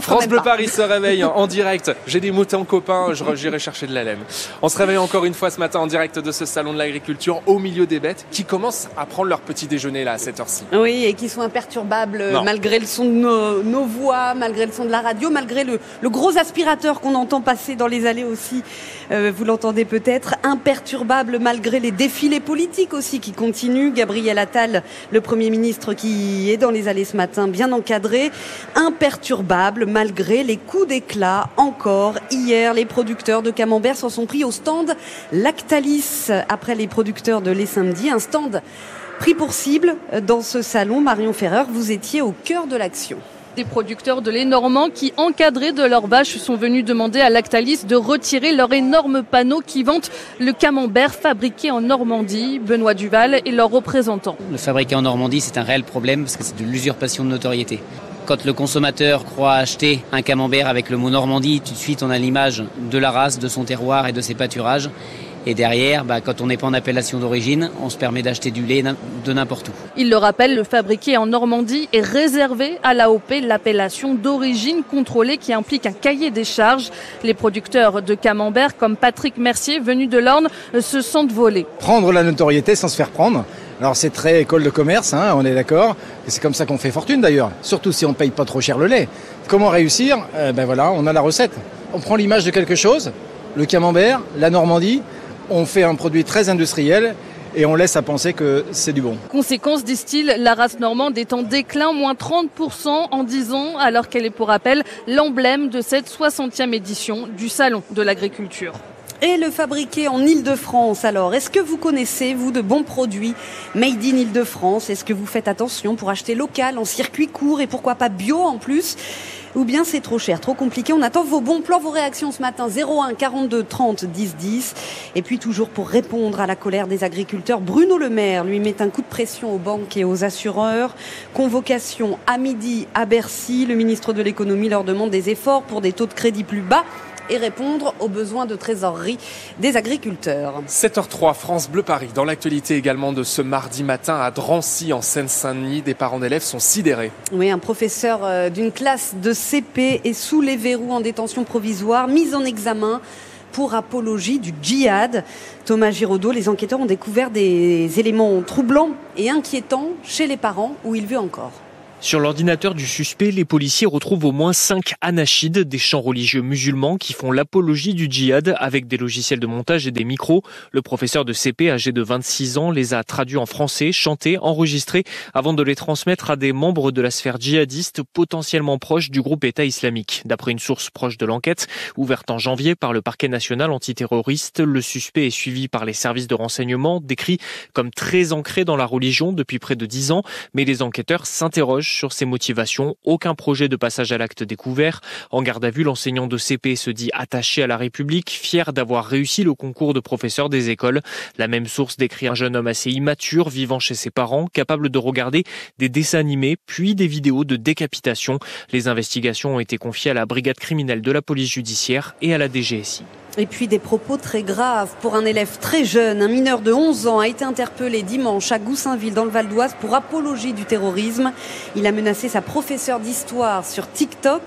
France Bleu Paris se réveille en direct. J'ai des moutons copains, j'irai chercher de la laine. On se réveille encore une fois ce matin en direct de ce salon de l'agriculture au milieu des bêtes qui commencent à prendre leur petit déjeuner là à cette heure-ci. Oui, et qui sont imperturbables malgré le son de nos, voix, malgré le son de la radio, malgré le, gros aspirateur qu'on entend passer dans les allées aussi. Euh, vous l'entendez peut-être, imperturbables malgré les défilés politiques aussi qui continuent. Gabriel Attal, le Premier ministre qui est dans les allées ce matin, bien encadré, imperturbable malgré les coups d'éclat encore. Hier, les producteurs de camembert s'en sont pris au stand Lactalis après les producteurs de Les Samedis, un stand pris pour cible dans ce salon. Marion Ferrer, vous étiez au cœur de l'action. Des producteurs de lait normand qui, encadrés de leurs vaches, sont venus demander à Lactalis de retirer leur énorme panneau qui vante le camembert fabriqué en Normandie. Benoît Duval et leurs représentants. Le fabriqué en Normandie, c'est un réel problème parce que c'est de l'usurpation de notoriété. Quand le consommateur croit acheter un camembert avec le mot Normandie, tout de suite on a l'image de la race, de son terroir et de ses pâturages. Et derrière, bah, quand on n'est pas en appellation d'origine, on se permet d'acheter du lait de n'importe où. Il le rappelle, le fabriqué en Normandie est réservé à l'AOP, l'appellation d'origine contrôlée qui implique un cahier des charges. Les producteurs de camembert, comme Patrick Mercier, venu de l'Orne, se sentent volés. Prendre la notoriété sans se faire prendre. Alors c'est très école de commerce, hein, on est d'accord. C'est comme ça qu'on fait fortune d'ailleurs, surtout si on paye pas trop cher le lait. Comment réussir? Euh, Ben voilà, on a la recette. On prend l'image de quelque chose, le camembert, la Normandie, on fait un produit très industriel et on laisse à penser que c'est du bon. Conséquence, disent-ils, la race normande est en déclin, moins 30% en 10 ans, alors qu'elle est pour rappel l'emblème de cette 60e édition du Salon de l'agriculture. Et le fabriquer en Ile-de-France, alors, est-ce que vous connaissez, vous, de bons produits made in Ile-de-France Est-ce que vous faites attention pour acheter local, en circuit court et pourquoi pas bio en plus? Ou bien c'est trop cher, trop compliqué? On attend vos bons plans, vos réactions ce matin 01 42 30 10 10. Et puis toujours pour répondre à la colère des agriculteurs, Bruno Le Maire lui met un coup de pression aux banques et aux assureurs. Convocation à midi à Bercy. Le ministre de l'économie leur demande des efforts pour des taux de crédit plus bas et répondre aux besoins de trésorerie des agriculteurs. 7h03, France Bleu Paris. Dans l'actualité également de ce mardi matin à Drancy, en Seine-Saint-Denis, des parents d'élèves sont sidérés. Oui, un professeur euh, d'une classe de CP est sous les verrous en détention provisoire, mis en examen pour apologie du djihad. Thomas Giraudot, les enquêteurs ont découvert des éléments troublants et inquiétants chez les parents où il vit encore. Sur l'ordinateur du suspect, les policiers retrouvent au moins cinq anachides, des chants religieux musulmans qui font l'apologie du djihad avec des logiciels de montage et des micros. Le professeur de CP, âgé de 26 ans, les a traduits en français, chantés, enregistrés avant de les transmettre à des membres de la sphère djihadiste potentiellement proches du groupe État islamique. D'après une source proche de l'enquête, ouverte en janvier par le parquet national antiterroriste, le suspect est suivi par les services de renseignement, décrit comme très ancré dans la religion depuis près de dix ans, mais les enquêteurs s'interrogent sur ses motivations, aucun projet de passage à l'acte découvert. En garde à vue, l'enseignant de CP se dit attaché à la République, fier d'avoir réussi le concours de professeur des écoles. La même source décrit un jeune homme assez immature vivant chez ses parents, capable de regarder des dessins animés, puis des vidéos de décapitation. Les investigations ont été confiées à la brigade criminelle de la police judiciaire et à la DGSI. Et puis des propos très graves pour un élève très jeune. Un mineur de 11 ans a été interpellé dimanche à Goussainville dans le Val d'Oise pour apologie du terrorisme. Il a menacé sa professeure d'histoire sur TikTok.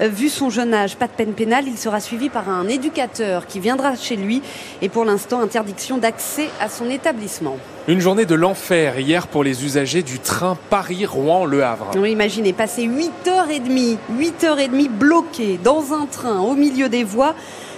Euh, vu son jeune âge, pas de peine pénale, il sera suivi par un éducateur qui viendra chez lui et pour l'instant interdiction d'accès à son établissement. Une journée de l'enfer hier pour les usagers du train Paris-Rouen-Le Havre. Oui, imaginez, passer 8h30, 8h30 bloqués dans un train au milieu des voies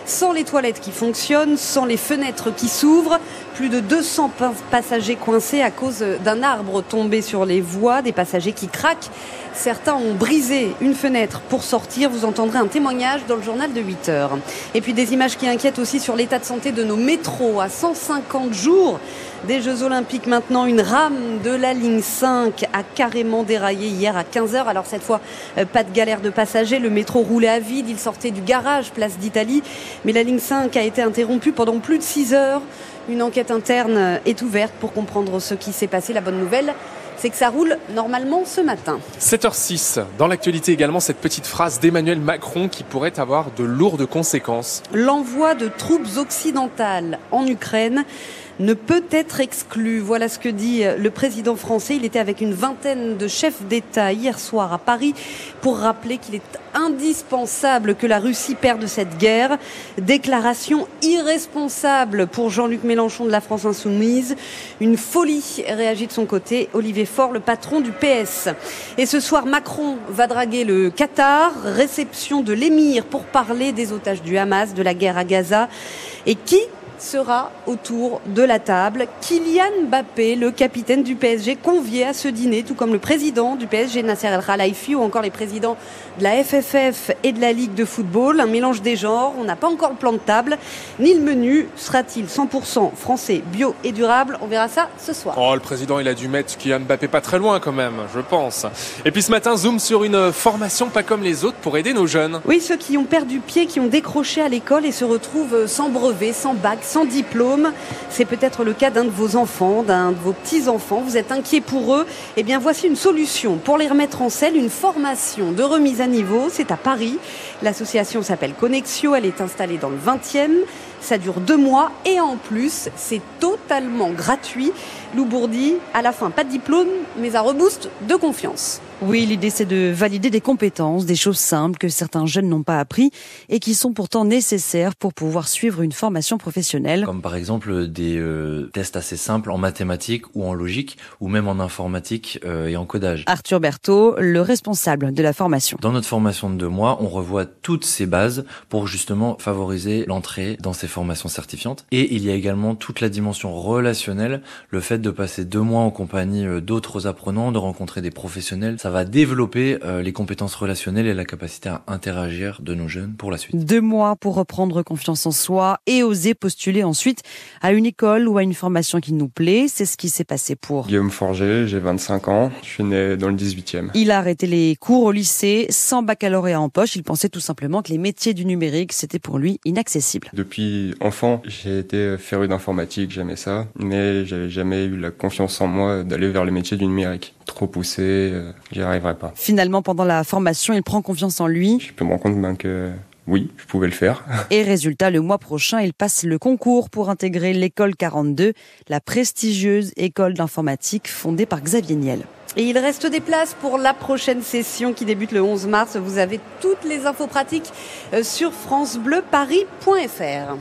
sans les toilettes qui fonctionnent, sans les fenêtres qui s'ouvrent, plus de 200 passagers coincés à cause d'un arbre tombé sur les voies, des passagers qui craquent. Certains ont brisé une fenêtre pour sortir. Vous entendrez un témoignage dans le journal de 8 heures. Et puis des images qui inquiètent aussi sur l'état de santé de nos métros à 150 jours des Jeux Olympiques maintenant. Une rame de la ligne 5 a carrément déraillé hier à 15h. Alors cette fois, euh, pas de galère de passagers. Le métro roulait à vide. Il sortait du garage, place d'Italie. Mais la ligne 5 a été interrompue pendant plus de 6 heures. Une enquête interne est ouverte pour comprendre ce qui s'est passé. La bonne nouvelle, c'est que ça roule normalement ce matin. 7h06. Dans l'actualité également, cette petite phrase d'Emmanuel Macron qui pourrait avoir de lourdes conséquences. L'envoi de troupes occidentales en Ukraine ne peut être exclu. Voilà ce que dit le président français. Il était avec une vingtaine de chefs d'État hier soir à Paris pour rappeler qu'il est indispensable que la Russie perde cette guerre. Déclaration irresponsable pour Jean-Luc Mélenchon de la France Insoumise. Une folie réagit de son côté Olivier Faure, le patron du PS. Et ce soir, Macron va draguer le Qatar. Réception de l'émir pour parler des otages du Hamas, de la guerre à Gaza. Et qui sera autour de la table. Kylian Mbappé, le capitaine du PSG, convié à ce dîner, tout comme le président du PSG, Nasser El Khelaifi, ou encore les présidents de la FFF et de la Ligue de football. Un mélange des genres. On n'a pas encore le plan de table, ni le menu. Sera-t-il 100% français, bio et durable? On verra ça ce soir. Oh, le président, il a dû mettre Kylian Mbappé pas très loin quand même, je pense. Et puis ce matin, zoom sur une formation pas comme les autres pour aider nos jeunes. Oui, ceux qui ont perdu pied, qui ont décroché à l'école et se retrouvent sans brevet, sans bac, sans diplôme. C'est peut-être le cas d'un de vos enfants, d'un de vos petits-enfants. Vous êtes inquiet pour eux. Eh bien, voici une solution pour les remettre en selle, une formation de remise à niveau. C'est à Paris. L'association s'appelle Connexio. Elle est installée dans le 20e. Ça dure deux mois et en plus, c'est totalement gratuit. Lou Bourdi, à la fin, pas de diplôme, mais un reboost de confiance. Oui, l'idée c'est de valider des compétences, des choses simples que certains jeunes n'ont pas appris et qui sont pourtant nécessaires pour pouvoir suivre une formation professionnelle. Comme par exemple des euh, tests assez simples en mathématiques ou en logique ou même en informatique euh, et en codage. Arthur Berthaud, le responsable de la formation. Dans notre formation de deux mois, on revoit toutes ces bases pour justement favoriser l'entrée dans ces formations certifiantes. Et il y a également toute la dimension relationnelle, le fait de passer deux mois en compagnie euh, d'autres apprenants, de rencontrer des professionnels. Ça va développer euh, les compétences relationnelles et la capacité à interagir de nos jeunes pour la suite. Deux mois pour reprendre confiance en soi et oser postuler ensuite à une école ou à une formation qui nous plaît. C'est ce qui s'est passé pour Guillaume Forger, j'ai 25 ans, je suis né dans le 18e. Il a arrêté les cours au lycée sans baccalauréat en poche. Il pensait tout simplement que les métiers du numérique, c'était pour lui inaccessible. Depuis enfant, j'ai été féru d'informatique, j'aimais ça, mais j'avais jamais eu la confiance en moi d'aller vers les métiers du numérique. Trop poussé, euh, j'y arriverais pas. Finalement, pendant la formation, il prend confiance en lui. Je peux me rendre compte ben, que oui, je pouvais le faire. Et résultat, le mois prochain, il passe le concours pour intégrer l'école 42, la prestigieuse école d'informatique fondée par Xavier Niel. Et il reste des places pour la prochaine session qui débute le 11 mars. Vous avez toutes les infos pratiques euh, sur francebleuparis.fr.